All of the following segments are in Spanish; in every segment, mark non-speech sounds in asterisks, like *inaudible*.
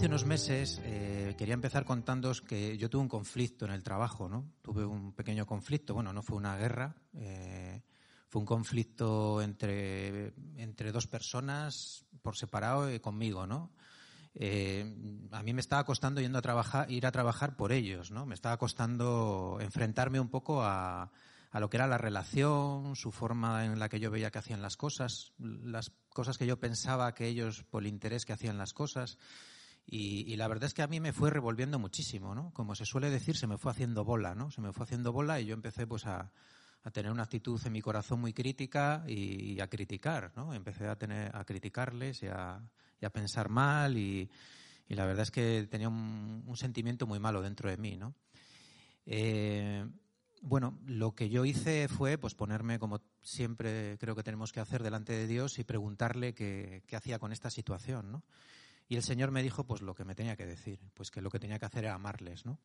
hace unos meses eh, quería empezar contándos que yo tuve un conflicto en el trabajo, ¿no? Tuve un pequeño conflicto, bueno, no fue una guerra, eh, fue un conflicto entre, entre dos personas por separado y conmigo, ¿no? Eh, a mí me estaba costando yendo a trabajar, ir a trabajar por ellos, ¿no? Me estaba costando enfrentarme un poco a, a lo que era la relación, su forma en la que yo veía que hacían las cosas, las cosas que yo pensaba que ellos, por el interés que hacían las cosas. Y, la verdad es que a mí me fue revolviendo muchísimo, ¿no? Como se suele decir, se me fue haciendo bola, ¿no? Se me fue haciendo bola y yo empecé pues a, tener una actitud en mi corazón muy crítica y, a criticar, ¿no? Empecé a tener, a criticarles y a, pensar mal y, la verdad es que tenía un, sentimiento muy malo dentro de mí, ¿no? Eh, bueno, lo que yo hice fue pues ponerme, como siempre creo que tenemos que hacer, delante de Dios y preguntarle qué hacía con esta situación, ¿no? Y el Señor me dijo pues lo que me tenía que decir, pues que lo que tenía que hacer era amarles, ¿no?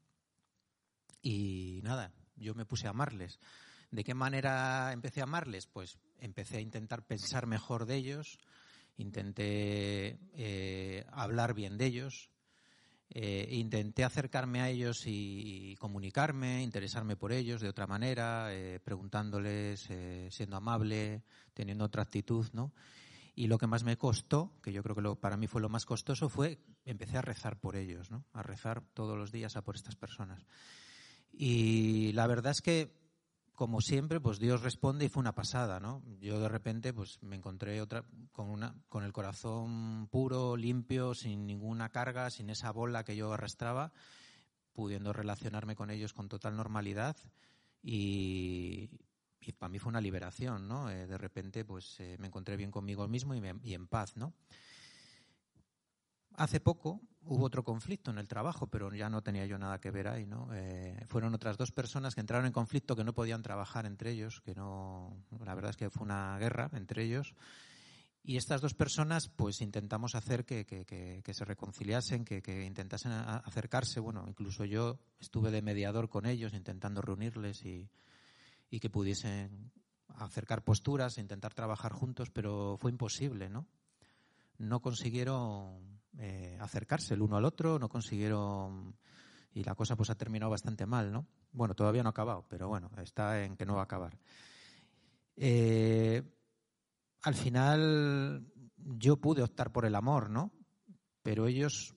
Y nada, yo me puse a amarles. ¿De qué manera empecé a amarles? Pues empecé a intentar pensar mejor de ellos, intenté eh, hablar bien de ellos, eh, intenté acercarme a ellos y, comunicarme, interesarme por ellos de otra manera, eh, preguntándoles, siendo amable, teniendo otra actitud, ¿no? Y lo que más me costó, que yo creo que lo, para mí fue lo más costoso, fue empecé a rezar por ellos, ¿no? A rezar todos los días a por estas personas. Y la verdad es que como siempre, pues Dios responde y fue una pasada, ¿no? Yo de repente, pues me encontré otra con una, con el corazón puro, limpio, sin ninguna carga, sin esa bola que yo arrastraba, pudiendo relacionarme con ellos con total normalidad y, y para mí fue una liberación, ¿no? Eh, de repente, pues eh, me encontré bien conmigo mismo y, me, y en paz, ¿no? Hace poco hubo otro conflicto en el trabajo, pero ya no tenía yo nada que ver ahí, ¿no? Eh, fueron otras dos personas que entraron en conflicto que no podían trabajar entre ellos, que no, la verdad es que fue una guerra entre ellos. Y estas dos personas, pues intentamos hacer que, que, que, que se reconciliasen, que, intentasen acercarse. Bueno, incluso yo estuve de mediador con ellos, intentando reunirles y, y que pudiesen acercar posturas, e intentar trabajar juntos, pero fue imposible, ¿no? No consiguieron eh, acercarse el uno al otro, no consiguieron y la cosa pues ha terminado bastante mal, ¿no? Bueno, todavía no ha acabado, pero bueno, está en que no va a acabar. Eh, al final yo pude optar por el amor, ¿no? Pero ellos,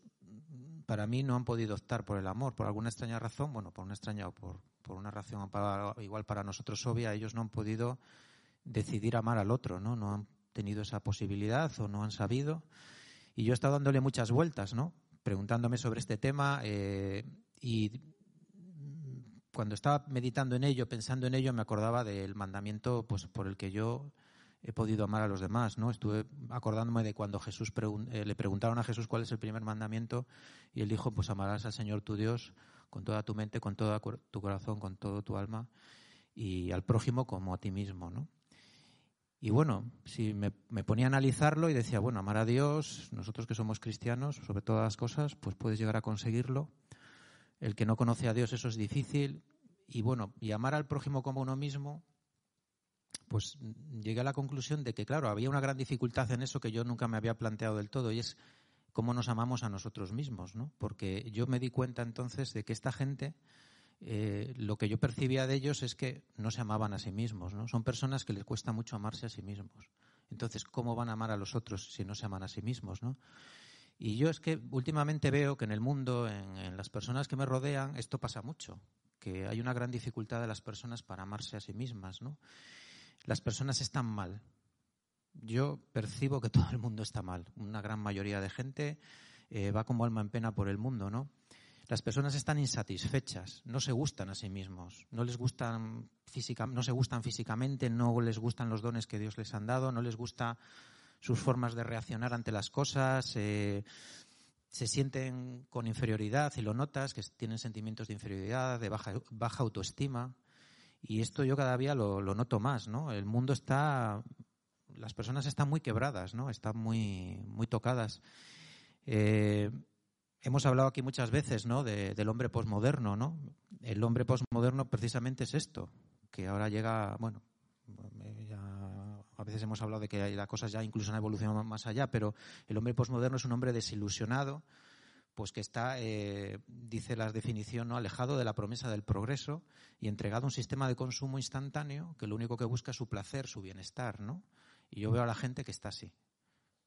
para mí, no han podido optar por el amor, por alguna extraña razón, bueno, por una extraña o por, por una razón igual para nosotros obvia, ellos no han podido decidir amar al otro, ¿no? No han tenido esa posibilidad o no han sabido. Y yo he estado dándole muchas vueltas, ¿no? Preguntándome sobre este tema eh, y cuando estaba meditando en ello, pensando en ello, me acordaba del mandamiento pues, por el que yo he podido amar a los demás, ¿no? Estuve acordándome de cuando Jesús eh, le preguntaron a Jesús cuál es el primer mandamiento y él dijo, pues amarás al Señor tu Dios con toda tu mente, con todo tu corazón, con todo tu alma y al prójimo como a ti mismo, ¿no? Y bueno, si me, ponía a analizarlo y decía, bueno, amar a Dios, nosotros que somos cristianos, sobre todas las cosas, pues puedes llegar a conseguirlo. El que no conoce a Dios, eso es difícil. Y bueno, y amar al prójimo como uno mismo, pues llegué a la conclusión de que, claro, había una gran dificultad en eso que yo nunca me había planteado del todo, y es cómo nos amamos a nosotros mismos, ¿no? Porque yo me di cuenta entonces de que esta gente eh, lo que yo percibía de ellos es que no se amaban a sí mismos, ¿no? Son personas que les cuesta mucho amarse a sí mismos. Entonces, ¿cómo van a amar a los otros si no se aman a sí mismos, no? Y yo es que últimamente veo que en el mundo, en, en las personas que me rodean, esto pasa mucho, que hay una gran dificultad de las personas para amarse a sí mismas, ¿no? Las personas están mal. Yo percibo que *laughs* todo el mundo está mal. Una gran mayoría de gente eh, va como alma en pena por el mundo, ¿no? Las personas están insatisfechas, no se gustan a sí mismos, no les gustan física, no se gustan físicamente, no les gustan los dones que Dios les han dado, no les gusta sus formas de reaccionar ante las cosas, eh, se sienten con inferioridad y lo notas, que tienen sentimientos de inferioridad, de baja, baja autoestima. Y esto yo cada día lo, lo, noto más, ¿no? El mundo está, las personas están muy quebradas, ¿no? Están muy, muy tocadas. Eh, Hemos hablado aquí muchas veces ¿no? del hombre posmoderno. ¿no? El hombre posmoderno precisamente es esto, que ahora llega, bueno, a veces hemos hablado de que las cosas ya incluso han evolucionado más allá, pero el hombre posmoderno es un hombre desilusionado pues que está, eh, dice la definición, ¿no? alejado de la promesa del progreso y entregado a un sistema de consumo instantáneo que lo único que busca es su placer, su bienestar, ¿no? Y yo veo a la gente que está así.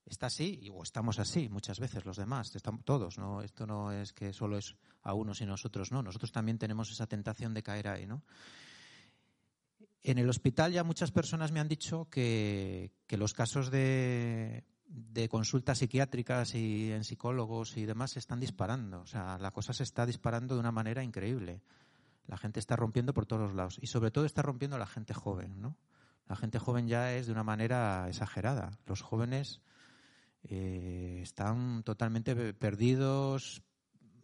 Está así, o estamos así muchas veces los demás, estamos todos, ¿no? Esto no es que solo es a unos y nosotros, no. Nosotros también tenemos esa tentación de caer ahí, ¿no? En el hospital ya muchas personas me han dicho que, que los casos de, de consultas psiquiátricas y en psicólogos y demás se están disparando. O sea, la cosa se está disparando de una manera increíble. La gente está rompiendo por todos los lados. Y sobre todo está rompiendo la gente joven, ¿no? La gente joven ya es de una manera exagerada. Los jóvenes eh, están totalmente perdidos,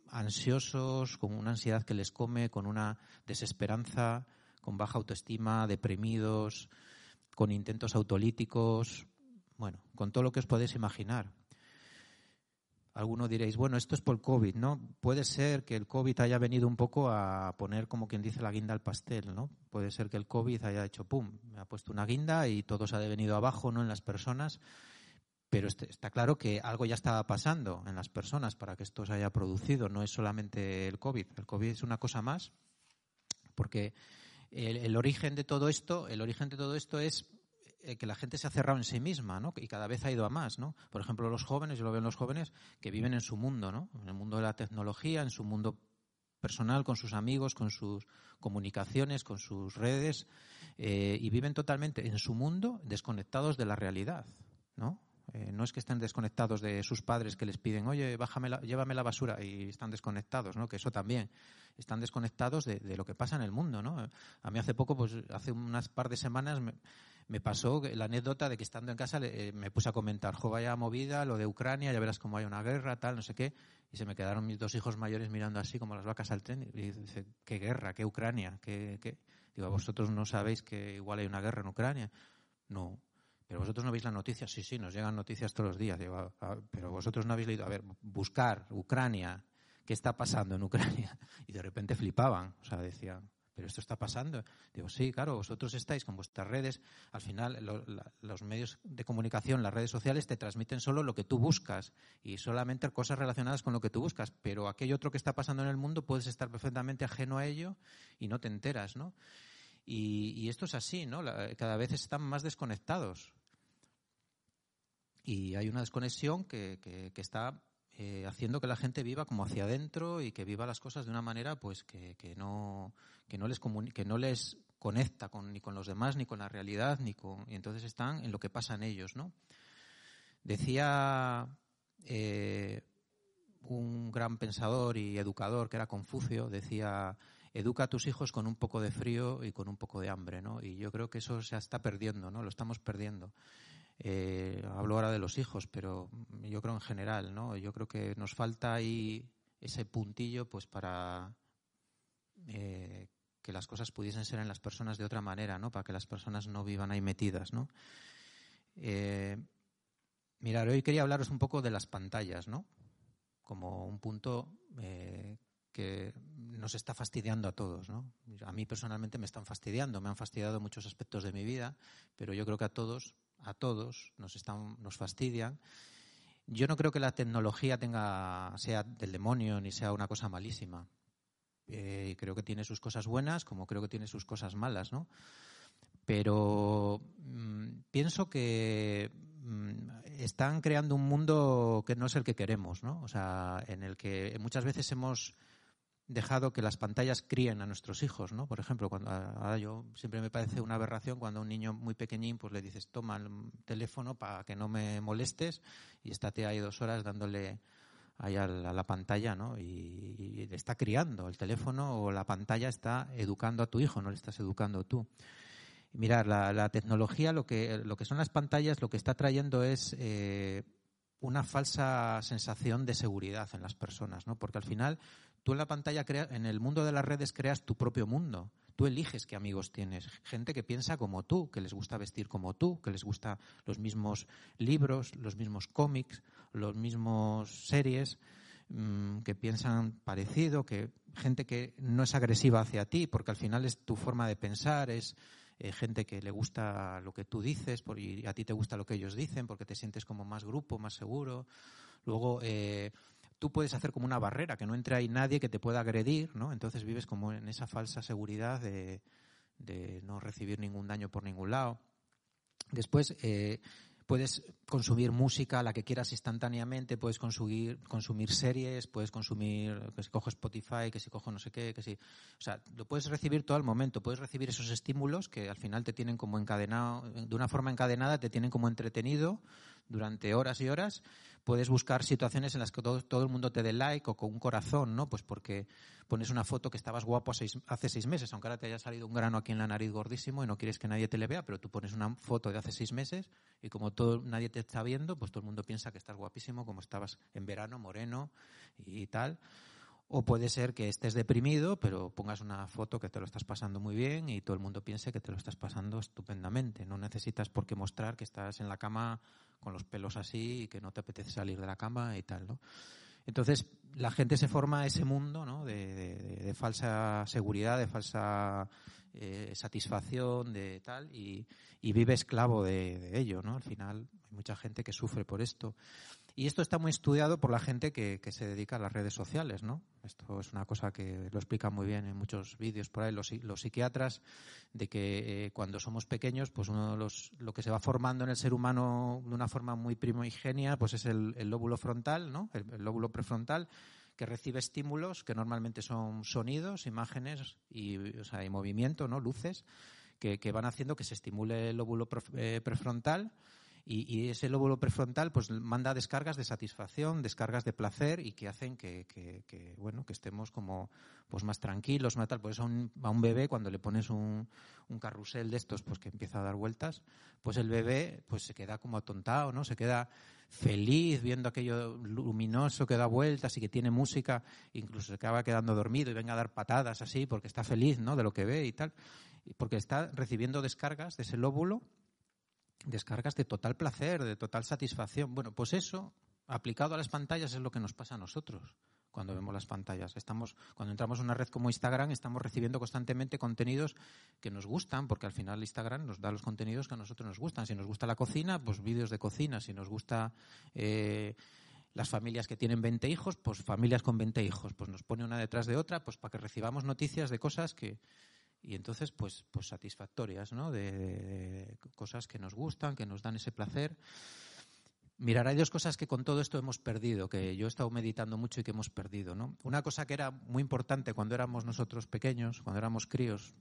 ansiosos, con una ansiedad que les come, con una desesperanza, con baja autoestima, deprimidos, con intentos autolíticos, bueno, con todo lo que os podéis imaginar. Algunos diréis, bueno, esto es por COVID, ¿no? Puede ser que el COVID haya venido un poco a poner, como quien dice, la guinda al pastel, ¿no? Puede ser que el COVID haya hecho pum, me ha puesto una guinda y todo se ha venido abajo, ¿no? En las personas. Pero este, está claro que algo ya estaba pasando en las personas para que esto se haya producido. No es solamente el COVID. El COVID es una cosa más, porque el, el origen de todo esto, el origen de todo esto es que la gente se ha cerrado en sí misma, ¿no? Y cada vez ha ido a más, ¿no? Por ejemplo, los jóvenes, yo lo veo en los jóvenes, que viven en su mundo, ¿no? En el mundo de la tecnología, en su mundo personal, con sus amigos, con sus comunicaciones, con sus redes, eh, y viven totalmente en su mundo desconectados de la realidad, ¿no? Eh, no es que estén desconectados de sus padres que les piden, oye, bájame llévame la basura y están desconectados, ¿no? Que eso también. Están desconectados de, lo que pasa en el mundo, ¿no? A mí hace poco, pues hace unas par de semanas me, pasó la anécdota de que estando en casa eh, me puse a comentar, jo, vaya movida, lo de Ucrania, ya verás cómo hay una guerra, tal, no sé qué. Y se me quedaron mis dos hijos mayores mirando así como las vacas al tren y dice, ¿qué guerra? ¿Qué Ucrania? ¿Qué, qué? Digo, ¿vosotros no sabéis que igual hay una guerra en Ucrania? No. Pero vosotros no veis las noticias. Sí, sí, nos llegan noticias todos los días. Digo, pero vosotros no habéis leído. A ver, buscar Ucrania, ¿qué está pasando en Ucrania? *laughs* Y de repente flipaban. O sea, decían, pero esto está pasando. Digo, sí, claro, vosotros estáis con vuestras redes. Al final, los medios de comunicación, las redes sociales, te transmiten solo lo que tú buscas y solamente cosas relacionadas con lo que tú buscas. Pero aquello otro que está pasando en el mundo puedes estar perfectamente ajeno a ello y no te enteras, ¿no? Y, esto es así, ¿no? cada vez están más desconectados. Y hay una desconexión que, que, está eh, haciendo que la gente viva como hacia adentro y que viva las cosas de una manera pues que, que no, que no les que no les conecta con, ni con los demás, ni con la realidad, ni con. Y entonces están en lo que pasa en ellos, ¿no? Decía eh, un gran pensador y educador que era Confucio, decía educa a tus hijos con un poco de frío y con un poco de hambre, ¿no? Y yo creo que eso se está perdiendo, ¿no? Lo estamos perdiendo. Eh, hablo ahora de los hijos, pero yo creo en general, ¿no? Yo creo que nos falta ahí ese puntillo, pues para eh, que las cosas pudiesen ser en las personas de otra manera, ¿no? Para que las personas no vivan ahí metidas, ¿no? Eh, mirar, hoy quería hablaros un poco de las pantallas, ¿no? Como un punto eh, que nos está fastidiando a todos, ¿no? A mí personalmente me están fastidiando, me han fastidiado muchos aspectos de mi vida, pero yo creo que a todos, a todos nos están, nos fastidian. Yo no creo que la tecnología tenga, sea del demonio ni sea una cosa malísima. Eh, creo que tiene sus cosas buenas, como creo que tiene sus cosas malas, ¿no? Pero mm, pienso que mm, están creando un mundo que no es el que queremos, ¿no? O sea, en el que muchas veces hemos dejado que las pantallas críen a nuestros hijos, ¿no? Por ejemplo, cuando ahora yo siempre me parece una aberración cuando a un niño muy pequeñín pues le dices toma el teléfono para que no me molestes y estate ahí dos horas dándole ahí a la, pantalla, ¿no? Y, está criando el teléfono o la pantalla está educando a tu hijo, no le estás educando tú. mirar, la, tecnología, lo que, lo que son las pantallas, lo que está trayendo es eh, una falsa sensación de seguridad en las personas, ¿no? Porque al final Tú en la pantalla, en el mundo de las redes, creas tu propio mundo. Tú eliges qué amigos tienes. Gente que piensa como tú, que les gusta vestir como tú, que les gusta los mismos libros, los mismos cómics, los mismos series, mm, que piensan parecido, que gente que no es agresiva hacia ti, porque al final es tu forma de pensar, es eh, gente que le gusta lo que tú dices y a ti te gusta lo que ellos dicen, porque te sientes como más grupo, más seguro. Luego, eh, tú puedes hacer como una barrera, que no entre ahí nadie que te pueda agredir, ¿no? Entonces vives como en esa falsa seguridad de, de no recibir ningún daño por ningún lado. Después, eh, puedes consumir música, la que quieras instantáneamente, puedes consumir, consumir series, puedes consumir, que si cojo Spotify, que si cojo no sé qué, que si, o sea, lo puedes recibir todo el momento, puedes recibir esos estímulos que al final te tienen como encadenado, de una forma encadenada te tienen como entretenido durante horas y horas, puedes buscar situaciones en las que todo, el mundo te dé like o con un corazón, ¿no? Pues porque pones una foto que estabas guapo hace seis meses, aunque ahora te haya salido un grano aquí en la nariz gordísimo y no quieres que nadie te le vea, pero tú pones una foto de hace seis meses y como todo, nadie te está viendo, pues todo el mundo piensa que estás guapísimo, como estabas en verano, moreno y tal. O puede ser que estés deprimido, pero pongas una foto que te lo estás pasando muy bien y todo el mundo piense que te lo estás pasando estupendamente. No necesitas por qué mostrar que estás en la cama con los pelos así y que no te apetece salir de la cama y tal, ¿no? Entonces, la gente se forma ese mundo ¿no? de, falsa seguridad, de falsa eh, satisfacción, de tal, y, vive esclavo de, ello, ¿no? Al final, hay mucha gente que sufre por esto. Y esto está muy estudiado por la gente que, se dedica a las redes sociales, ¿no? Esto es una cosa que lo explican muy bien en muchos vídeos por ahí los, psiquiatras, de que eh, cuando somos pequeños, pues uno de los, lo que se va formando en el ser humano de una forma muy primigenia, pues es el, lóbulo frontal, ¿no? El, lóbulo prefrontal, que recibe estímulos que normalmente son sonidos, imágenes y, o sea, y movimiento, ¿no? Luces, que, van haciendo que se estimule el lóbulo eh, prefrontal y, ese lóbulo prefrontal pues manda descargas de satisfacción, descargas de placer y que hacen que, bueno que estemos como pues más tranquilos, más tal. Por eso a un, a un bebé cuando le pones un, un, carrusel de estos pues que empieza a dar vueltas, pues el bebé pues se queda como atontado, ¿no? Se queda feliz viendo aquello luminoso que da vueltas y que tiene música, incluso se acaba quedando dormido y venga a dar patadas así porque está feliz, ¿no? De lo que ve y tal, porque está recibiendo descargas de ese lóbulo descargas de total placer, de total satisfacción. Bueno, pues eso, aplicado a las pantallas, es lo que nos pasa a nosotros cuando vemos las pantallas. Estamos, cuando entramos en una red como Instagram, estamos recibiendo constantemente contenidos que nos gustan, porque al final Instagram nos da los contenidos que a nosotros nos gustan. Si nos gusta la cocina, pues vídeos de cocina. Si nos gusta eh, las familias que tienen 20 hijos, pues familias con 20 hijos. Pues nos pone una detrás de otra, pues para que recibamos noticias de cosas que, y entonces pues pues satisfactorias no de, cosas que nos gustan que nos dan ese placer mirar hay dos cosas que con todo esto hemos perdido que yo he estado meditando mucho y que hemos perdido no una cosa que era muy importante cuando éramos nosotros pequeños cuando éramos críos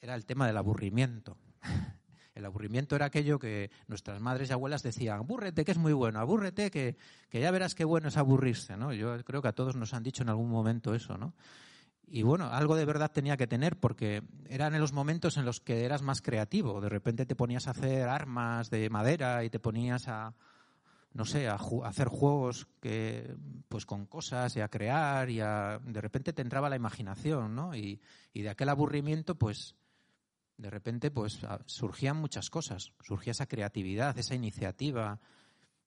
era el tema del aburrimiento *laughs* el aburrimiento era aquello que nuestras madres y abuelas decían, abúrrete, que es muy bueno, abúrrete, que, que ya verás qué bueno es aburrirse, ¿no? Yo creo que a todos nos han dicho en algún momento eso, ¿no? Y bueno, algo de verdad tenía que tener porque eran en los momentos en los que eras más creativo. De repente te ponías a hacer armas de madera y te ponías a, no sé, a, hacer juegos que, pues con cosas y a crear y a, de repente te entraba la imaginación, ¿no? Y, y de aquel aburrimiento, pues, de repente, pues surgían muchas cosas. Surgía esa creatividad, esa iniciativa,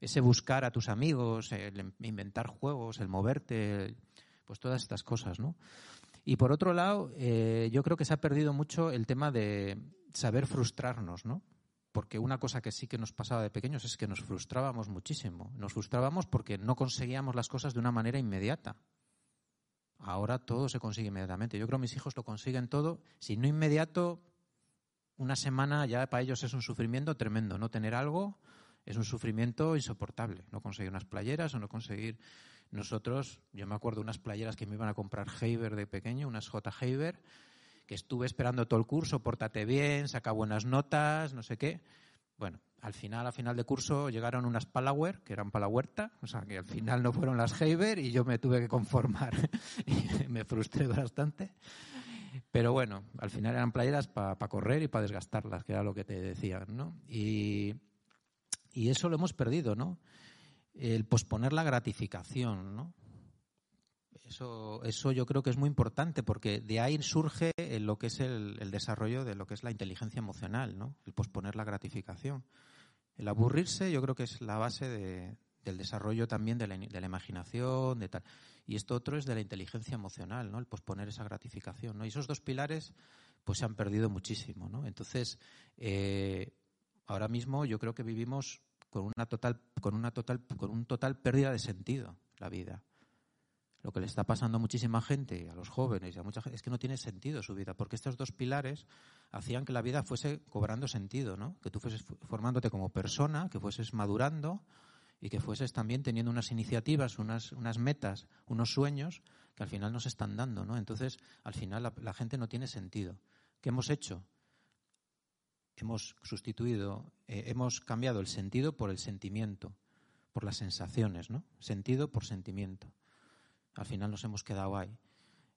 ese buscar a tus amigos, el inventar juegos, el moverte, pues todas estas cosas, ¿no? Y por otro lado, eh, yo creo que se ha perdido mucho el tema de saber frustrarnos, ¿no? Porque una cosa que sí que nos pasaba de pequeños es que nos frustrábamos muchísimo. Nos frustrábamos porque no conseguíamos las cosas de una manera inmediata. Ahora todo se consigue inmediatamente. Yo creo que mis hijos lo consiguen todo. Si no inmediato, una semana ya para ellos es un sufrimiento tremendo. No tener algo es un sufrimiento insoportable. No conseguir unas playeras o no conseguir nosotros, yo me acuerdo unas playeras que me iban a comprar Heiber de pequeño, unas J. Heiber, que estuve esperando todo el curso, pórtate bien, saca buenas notas, no sé qué. Bueno, al final, a final de curso, llegaron unas Palauer, que eran para la huerta, o sea, que al final no fueron las Heiber y yo me tuve que conformar. *laughs* me frustré bastante. Pero bueno, al final eran playeras para correr y para desgastarlas, que era lo que te decían, ¿no? Y, y eso lo hemos perdido, ¿no? El posponer la gratificación, ¿no? Eso, eso yo creo que es muy importante porque de ahí surge lo que es el, desarrollo de lo que es la inteligencia emocional, ¿no? El posponer la gratificación. El aburrirse yo creo que es la base del desarrollo también de la, de la, imaginación, de tal. Y esto otro es de la inteligencia emocional, ¿no? El posponer esa gratificación. Y esos dos pilares pues se han perdido muchísimo, ¿no? Entonces, eh, ahora mismo yo creo que vivimos con una total, con una total, con un total pérdida de sentido la vida. lo que le está pasando a muchísima gente, a los jóvenes y a mucha gente, es que no tiene sentido su vida, porque estos dos pilares hacían que la vida fuese cobrando sentido, ¿no? Que tú fueses formándote como persona, que fueses madurando y que fueses también teniendo unas iniciativas, unas, unas metas, unos sueños que al final nos están dando, ¿no? Entonces, al final la, gente no tiene sentido. ¿Qué hemos hecho? Hemos sustituido, eh, hemos cambiado el sentido por el sentimiento, por las sensaciones, ¿no? Sentido por sentimiento. Al final nos hemos quedado ahí.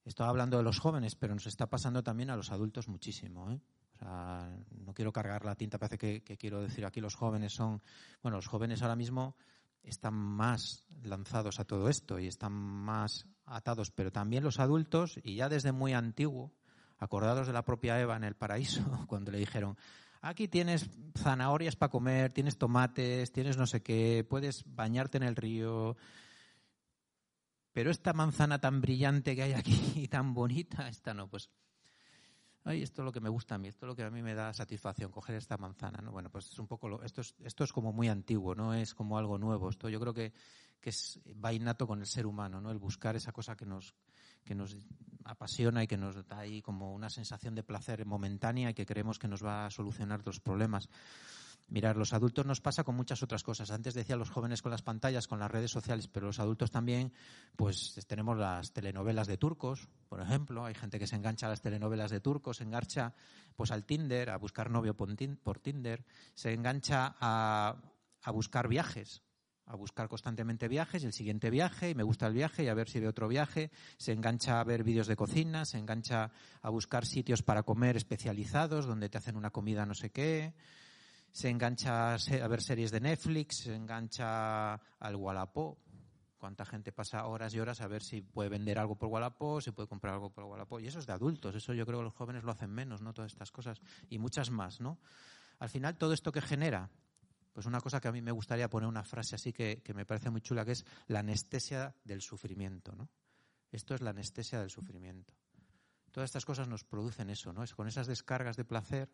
Estoy hablando de los jóvenes, pero nos está pasando también a los adultos muchísimo, ¿eh? no quiero cargar la tinta, parece que, quiero decir aquí los jóvenes son, bueno, los jóvenes ahora mismo están más lanzados a todo esto y están más atados, pero también los adultos, y ya desde muy antiguo, acordados de la propia Eva en el paraíso, *laughs* cuando le dijeron, aquí tienes zanahorias para comer, tienes tomates, tienes no sé qué, puedes bañarte en el río, pero esta manzana tan brillante que hay aquí y tan bonita, esta no, pues ay, esto es lo que me gusta a mí, esto es lo que a mí me da satisfacción, coger esta manzana, ¿no? Bueno, pues es un poco, lo, esto, es, esto es como muy antiguo, no es como algo nuevo. Esto yo creo que, que es, va innato con el ser humano, ¿no? El buscar esa cosa que nos, que nos apasiona y que nos da ahí como una sensación de placer momentánea y que creemos que nos va a solucionar los problemas. Mirar, los adultos nos pasa con muchas otras cosas. Antes decía los jóvenes con las pantallas, con las redes sociales, pero los adultos también, pues tenemos las telenovelas de turcos, por ejemplo. Hay gente que se engancha a las telenovelas de turcos, se engancha pues al Tinder, a buscar novio por Tinder, se engancha a, a buscar viajes, a buscar constantemente viajes y el siguiente viaje y me gusta el viaje y a ver si ve otro viaje, se engancha a ver vídeos de cocina, se engancha a buscar sitios para comer especializados donde te hacen una comida no sé qué, se engancha a ver series de Netflix, se engancha al Wallapop. Cuánta gente pasa horas y horas a ver si puede vender algo por Wallapop, si puede comprar algo por Wallapop. Y eso es de adultos, eso yo creo que los jóvenes lo hacen menos, ¿no? Todas estas cosas. Y muchas más, ¿no? Al final, todo esto que genera, pues una cosa que a mí me gustaría poner una frase así que, que me parece muy chula, que es la anestesia del sufrimiento, ¿no? Esto es la anestesia del sufrimiento. Todas estas cosas nos producen eso, ¿no? Es con esas descargas de placer,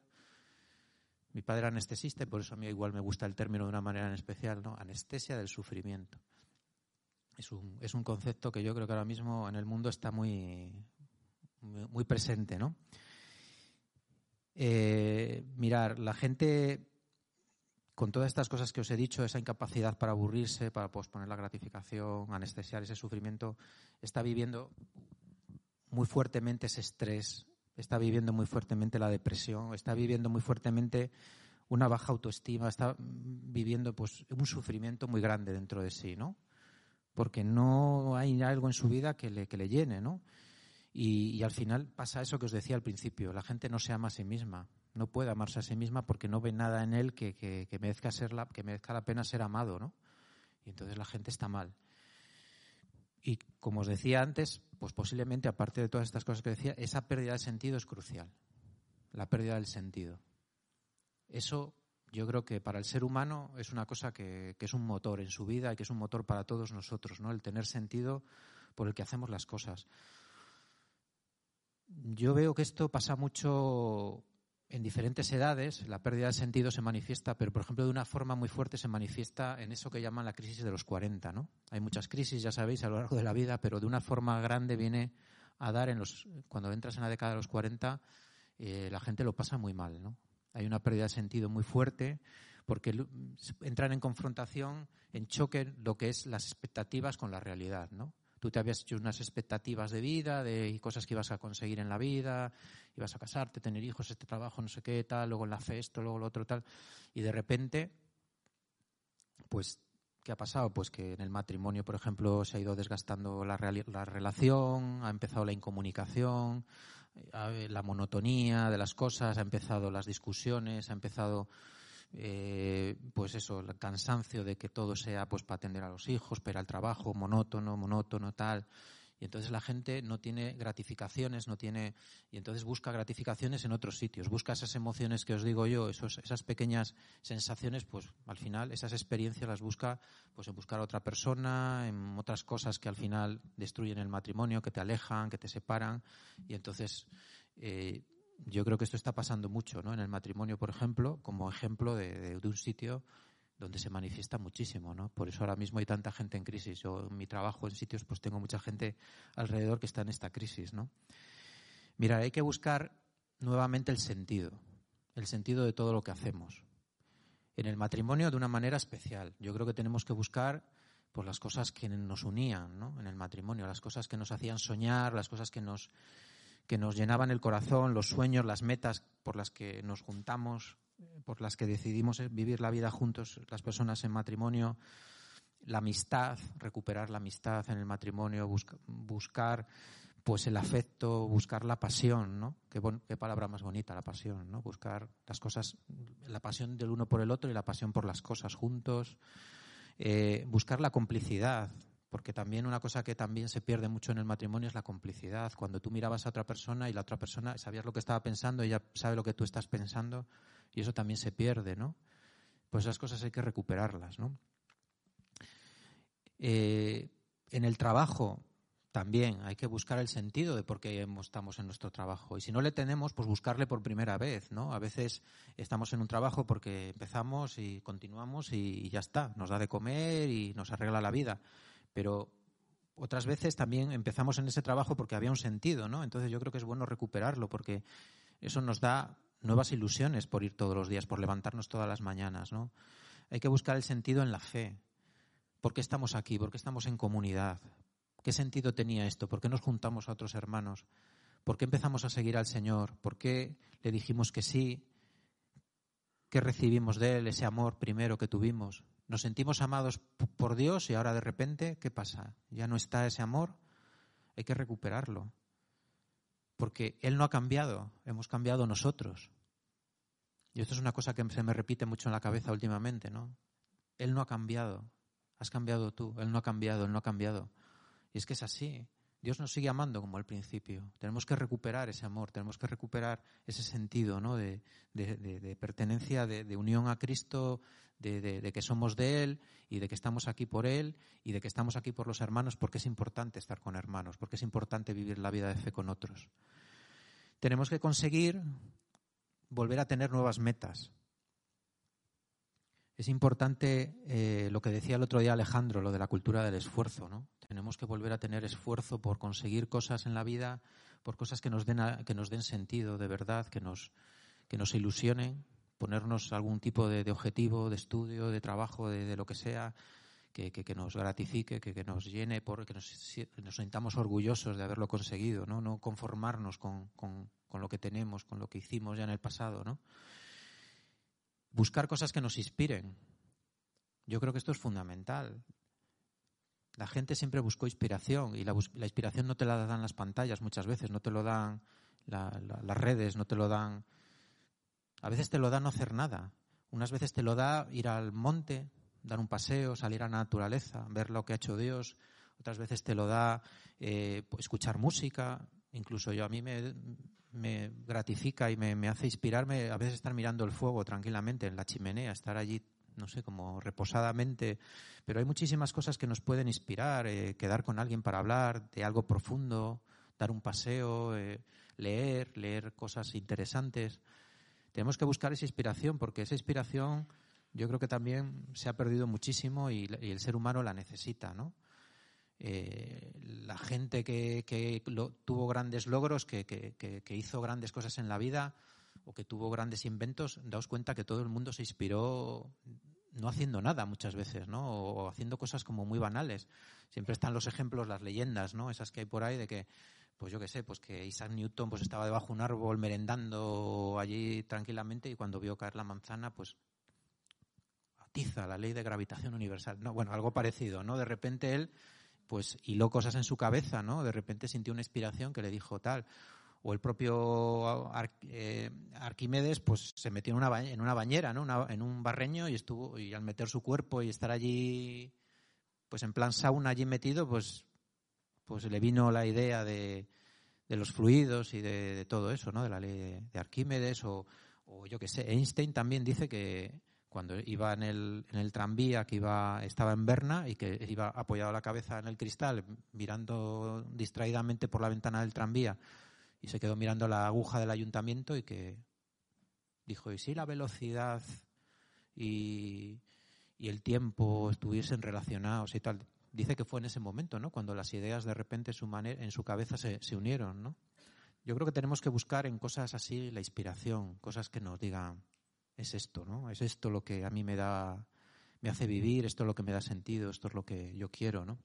mi padre era anestesista y por eso a mí igual me gusta el término de una manera en especial, ¿no? Anestesia del sufrimiento. Es un, es un concepto que yo creo que ahora mismo en el mundo está muy, muy, presente, ¿no? Eh, mirar, la gente con todas estas cosas que os he dicho, esa incapacidad para aburrirse, para posponer la gratificación, anestesiar ese sufrimiento, está viviendo muy fuertemente ese estrés, está viviendo muy fuertemente la depresión, está viviendo muy fuertemente una baja autoestima, está viviendo pues un sufrimiento muy grande dentro de sí, ¿no? Porque no hay algo en su vida que le, que le llene, ¿no? Y, al final pasa eso que os decía al principio, la gente no se ama a sí misma, no puede amarse a sí misma porque no ve nada en él que, que, que merezca, ser la, que merezca la pena ser amado, ¿no? Y entonces la gente está mal. Y como os decía antes, pues posiblemente, aparte de todas estas cosas que decía, esa pérdida de sentido es crucial. La pérdida del sentido. Eso yo creo que para el ser humano es una cosa que, es un motor en su vida y que es un motor para todos nosotros, ¿no? El tener sentido por el que hacemos las cosas. Yo veo que esto pasa mucho en diferentes edades la pérdida de sentido se manifiesta, pero por ejemplo de una forma muy fuerte se manifiesta en eso que llaman la crisis de los 40, ¿no? Hay muchas crisis, ya sabéis, a lo largo de la vida, pero de una forma grande viene a dar en los cuando entras en la década de los 40 eh, la gente lo pasa muy mal, ¿no? Hay una pérdida de sentido muy fuerte porque entran en confrontación, en choque lo que es las expectativas con la realidad, ¿no? Tú te habías hecho unas expectativas de vida, de cosas que ibas a conseguir en la vida, ibas a casarte, tener hijos, este trabajo, no sé qué, tal, luego en la fe esto, luego lo otro, tal, y de repente, pues, ¿qué ha pasado? Pues que en el matrimonio, por ejemplo, se ha ido desgastando la, la relación, ha empezado la incomunicación, eh, la monotonía de las cosas, ha empezado las discusiones, ha empezado eh, pues eso, el cansancio de que todo sea pues para atender a los hijos, para el trabajo, monótono, monótono, tal. Y entonces la gente no tiene gratificaciones, no tiene, y entonces busca gratificaciones en otros sitios, busca esas emociones que os digo yo, esos, esas pequeñas sensaciones, pues al final esas experiencias las busca pues en buscar a otra persona, en otras cosas que al final destruyen el matrimonio, que te alejan, que te separan, y entonces eh, yo creo que esto está pasando mucho ¿no? en el matrimonio, por ejemplo, como ejemplo de, un sitio donde se manifiesta muchísimo, ¿no? Por eso ahora mismo hay tanta gente en crisis. Yo en mi trabajo en sitios pues tengo mucha gente alrededor que está en esta crisis, ¿no? Mira, hay que buscar nuevamente el sentido, el sentido de todo lo que hacemos. En el matrimonio de una manera especial. Yo creo que tenemos que buscar pues las cosas que nos unían, ¿no? En el matrimonio, las cosas que nos hacían soñar, las cosas que nos que nos llenaban el corazón, los sueños, las metas por las que nos juntamos, por las que decidimos vivir la vida juntos las personas en matrimonio, la amistad, recuperar la amistad en el matrimonio, buscar pues el afecto, buscar la pasión, ¿no? Qué, palabra más bonita, la pasión, ¿no? Buscar las cosas, la pasión del uno por el otro y la pasión por las cosas juntos, eh, buscar la complicidad, porque también una cosa que también se pierde mucho en el matrimonio es la complicidad. Cuando tú mirabas a otra persona y la otra persona sabías lo que estaba pensando, ella sabe lo que tú estás pensando, y eso también se pierde, ¿no? Pues esas cosas hay que recuperarlas, ¿no? Eh, en el trabajo también hay que buscar el sentido de por qué estamos en nuestro trabajo. Y si no le tenemos, pues buscarle por primera vez, ¿no? A veces estamos en un trabajo porque empezamos y continuamos y ya está. Nos da de comer y nos arregla la vida. Pero otras veces también empezamos en ese trabajo porque había un sentido, ¿no? Entonces yo creo que es bueno recuperarlo porque eso nos da nuevas ilusiones por ir todos los días, por levantarnos todas las mañanas, ¿no? Hay que buscar el sentido en la fe. ¿Por qué estamos aquí? ¿Por qué estamos en comunidad? ¿Qué sentido tenía esto? ¿Por qué nos juntamos a otros hermanos? ¿Por qué empezamos a seguir al Señor? ¿Por qué le dijimos que sí? ¿Qué recibimos de Él, ese amor primero que tuvimos? ¿Nos sentimos amados por Dios y ahora de repente, ¿qué pasa? ¿Ya no está ese amor? Hay que recuperarlo porque Él no ha cambiado, hemos cambiado nosotros. Y esto es una cosa que se me repite mucho en la cabeza últimamente, ¿no? Él no ha cambiado, has cambiado tú, Él no ha cambiado, Él no ha cambiado. Y es que es así. Dios nos sigue amando como al principio. Tenemos que recuperar ese amor, tenemos que recuperar ese sentido ¿no? de, pertenencia, de, unión a Cristo, de, que somos de Él y de que estamos aquí por Él y de que estamos aquí por los hermanos porque es importante estar con hermanos, porque es importante vivir la vida de fe con otros. Tenemos que conseguir volver a tener nuevas metas. Es importante eh, lo que decía el otro día Alejandro, lo de la cultura del esfuerzo. ¿no? Tenemos que volver a tener esfuerzo por conseguir cosas en la vida, por cosas que nos den, que nos den sentido de verdad, que nos, que nos ilusionen, ponernos algún tipo de, objetivo, de estudio, de trabajo, de, lo que sea, que, nos gratifique, que, nos llene, por, que nos, nos, sintamos orgullosos de haberlo conseguido, no, no conformarnos con, con, con, lo que tenemos, con lo que hicimos ya en el pasado. ¿no? Buscar cosas que nos inspiren. Yo creo que esto es fundamental. La gente siempre buscó inspiración y la, inspiración no te la dan las pantallas muchas veces, no te lo dan las redes, no te lo dan. A veces te lo da no hacer nada. Unas veces te lo da ir al monte, dar un paseo, salir a la naturaleza, ver lo que ha hecho Dios. Otras veces te lo da eh, escuchar música. Incluso yo a mí me, me gratifica y me, hace inspirarme a veces estar mirando el fuego tranquilamente en la chimenea, estar allí, no sé, como reposadamente. Pero hay muchísimas cosas que nos pueden inspirar, eh, quedar con alguien para hablar de algo profundo, dar un paseo, eh, leer, leer cosas interesantes. Tenemos que buscar esa inspiración porque esa inspiración yo creo que también se ha perdido muchísimo y, el ser humano la necesita, ¿no? Eh, la gente que, tuvo grandes logros, que, hizo grandes cosas en la vida o que tuvo grandes inventos, daos cuenta que todo el mundo se inspiró no haciendo nada muchas veces, ¿no? O, haciendo cosas como muy banales. Siempre están los ejemplos, las leyendas, ¿no? Esas que hay por ahí de que, pues yo qué sé, pues que Isaac Newton pues estaba debajo de un árbol merendando allí tranquilamente y cuando vio caer la manzana, pues atiza la ley de gravitación universal. No, bueno, algo parecido, ¿no? De repente él pues hiló cosas en su cabeza, ¿no? De repente sintió una inspiración que le dijo tal. O el propio eh, Arquímedes, pues se metió en una, en una bañera, ¿no? en un barreño y estuvo, y al meter su cuerpo y estar allí, pues en plan sauna allí metido, pues, pues le vino la idea de, los fluidos y de, todo eso, ¿no? De la ley de, Arquímedes o, o yo qué sé. Einstein también dice que, cuando iba en el, en el tranvía que iba, estaba en Berna y que iba apoyado la cabeza en el cristal, mirando distraídamente por la ventana del tranvía, y se quedó mirando la aguja del ayuntamiento y que dijo, ¿y si la velocidad y, y el tiempo estuviesen relacionados y tal. Dice que fue en ese momento, ¿no? Cuando las ideas de repente su manera, en su cabeza se, se unieron, ¿no? Yo creo que tenemos que buscar en cosas así la inspiración, cosas que nos digan, es esto, ¿no? Es esto lo que a mí me da, me hace vivir, esto es lo que me da sentido, esto es lo que yo quiero, ¿no?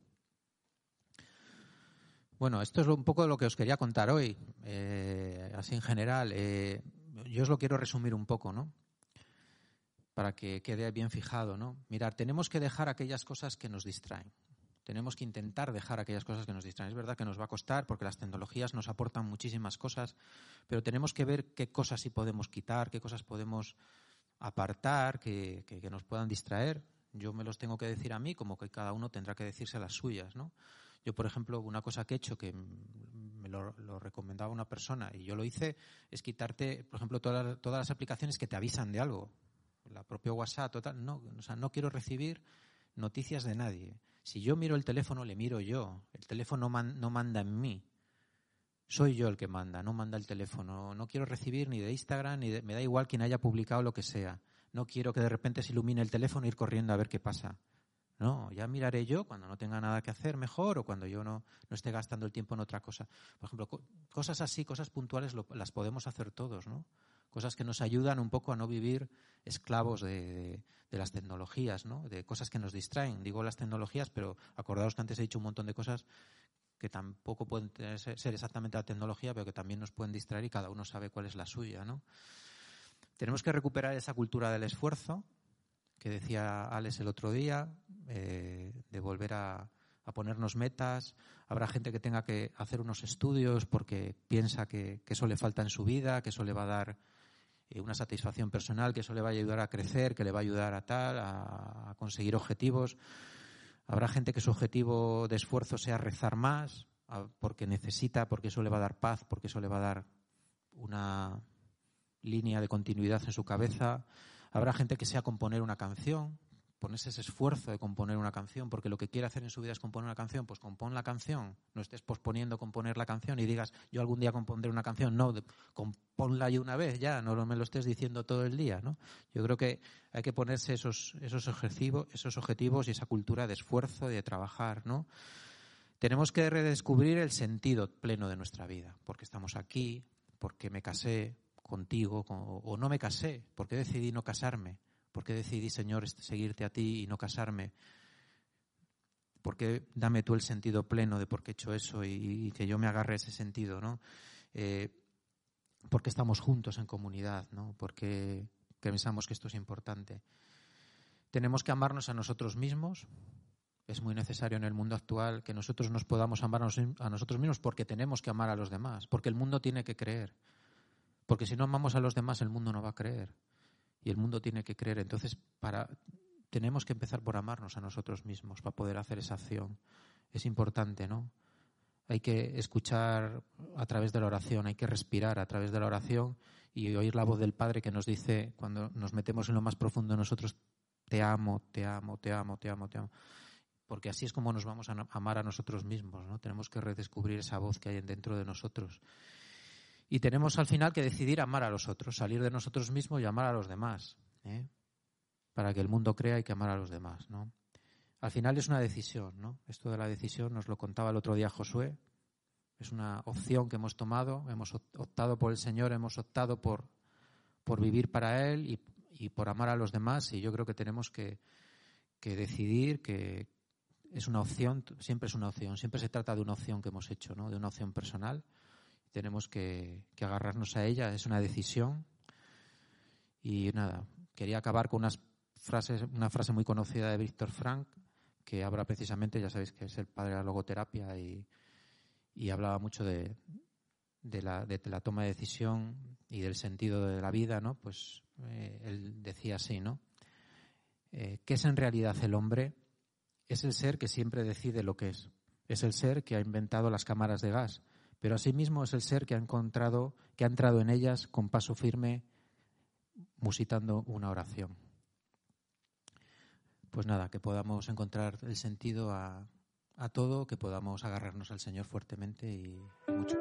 Bueno, esto es un poco lo que os quería contar hoy, eh, así en general. Eh, yo os lo quiero resumir un poco, ¿no? Para que quede bien fijado, ¿no? Mirar, tenemos que dejar aquellas cosas que nos distraen tenemos que intentar dejar aquellas cosas que nos distraen. Es verdad que nos va a costar porque las tecnologías nos aportan muchísimas cosas, pero tenemos que ver qué cosas sí podemos quitar, qué cosas podemos apartar, que, nos puedan distraer. Yo me los tengo que decir a mí, como que cada uno tendrá que decirse las suyas, ¿no? Yo, por ejemplo, una cosa que he hecho que me lo, recomendaba una persona y yo lo hice es quitarte, por ejemplo, todas, todas las aplicaciones que te avisan de algo. La propia WhatsApp, total, no, o sea, no quiero recibir noticias de nadie. Si yo miro el teléfono, le miro yo. El teléfono no manda en mí. Soy yo el que manda, no manda el teléfono. No quiero recibir ni de Instagram, ni me da igual quien haya publicado lo que sea. No quiero que de repente se ilumine el teléfono e ir corriendo a ver qué pasa. No, ya miraré yo cuando no tenga nada que hacer mejor o cuando yo no, no esté gastando el tiempo en otra cosa. Por ejemplo, cosas así, cosas puntuales, las podemos hacer todos, ¿no? cosas que nos ayudan un poco a no vivir esclavos de, las tecnologías, ¿no? de cosas que nos distraen. Digo las tecnologías, pero acordaos que antes he dicho un montón de cosas que tampoco pueden ser exactamente la tecnología, pero que también nos pueden distraer y cada uno sabe cuál es la suya. ¿no? Tenemos que recuperar esa cultura del esfuerzo, que decía Alex el otro día, eh, de volver a, ponernos metas. Habrá gente que tenga que hacer unos estudios porque piensa que, que, eso le falta en su vida, que eso le va a dar eh, una satisfacción personal, que eso le va a ayudar a crecer, que le va a ayudar a tal, a, conseguir objetivos. Habrá gente que su objetivo de esfuerzo sea rezar más, porque necesita, porque eso le va a dar paz, porque eso le va a dar una línea de continuidad en su cabeza. Habrá gente que sea componer una canción, ponerse ese esfuerzo de componer una canción, porque lo que quiere hacer en su vida es componer una canción, pues compón la canción, no estés posponiendo componer la canción y digas, yo algún día compondré una canción, no, compónla ya una vez, ya, no me lo estés diciendo todo el día, ¿no? Yo creo que hay que ponerse esos, esos, objetivos, esos objetivos y esa cultura de esfuerzo y de trabajar, ¿no? Tenemos que redescubrir el sentido pleno de nuestra vida, porque estamos aquí, porque me casé contigo, o no me casé, porque decidí no casarme, ¿Por qué decidí, Señor, seguirte a ti y no casarme? ¿Por qué dame tú el sentido pleno de por qué he hecho eso y, que yo me agarre ese sentido, ¿no? Eh, porque estamos juntos en comunidad, ¿no? Porque pensamos que esto es importante. Tenemos que amarnos a nosotros mismos. Es muy necesario en el mundo actual que nosotros nos podamos amar a nosotros mismos porque tenemos que amar a los demás, porque el mundo tiene que creer. Porque si no amamos a los demás, el mundo no va a creer y el mundo tiene que creer. Entonces, para, tenemos que empezar por amarnos a nosotros mismos para poder hacer esa acción. Es importante, ¿no? Hay que escuchar a través de la oración, hay que respirar a través de la oración y oír la voz del Padre que nos dice, cuando nos metemos en lo más profundo de nosotros, te amo, te amo, te amo, te amo, te amo. Porque así es como nos vamos a amar a nosotros mismos, ¿no? Tenemos que redescubrir esa voz que hay dentro de nosotros. Y tenemos al final que decidir amar a los otros, salir de nosotros mismos y amar a los demás. ¿eh? Para que el mundo crea hay que amar a los demás. ¿no? Al final es una decisión. ¿no? Esto de la decisión nos lo contaba el otro día Josué. Es una opción que hemos tomado. Hemos optado por el Señor, hemos optado por, por vivir para Él y, y por amar a los demás. Y yo creo que tenemos que, que decidir que es una opción, siempre es una opción, siempre se trata de una opción que hemos hecho, ¿no? de una opción personal tenemos que, agarrarnos a ella, es una decisión. Y nada, quería acabar con unas frases, una frase muy conocida de Víctor Frank, que habla precisamente, ya sabéis que es el padre de la logoterapia y, hablaba mucho de, la, toma de decisión y del sentido de la vida, ¿no? Pues eh, él decía así, ¿no? Eh, ¿Qué es en realidad el hombre? Es el ser que siempre decide lo que es. Es el ser que ha inventado las cámaras de gas pero asimismo es el ser que ha encontrado, que ha entrado en ellas con paso firme, musitando una oración. Pues nada, que podamos encontrar el sentido a, todo, que podamos agarrarnos al Señor fuertemente y mucho.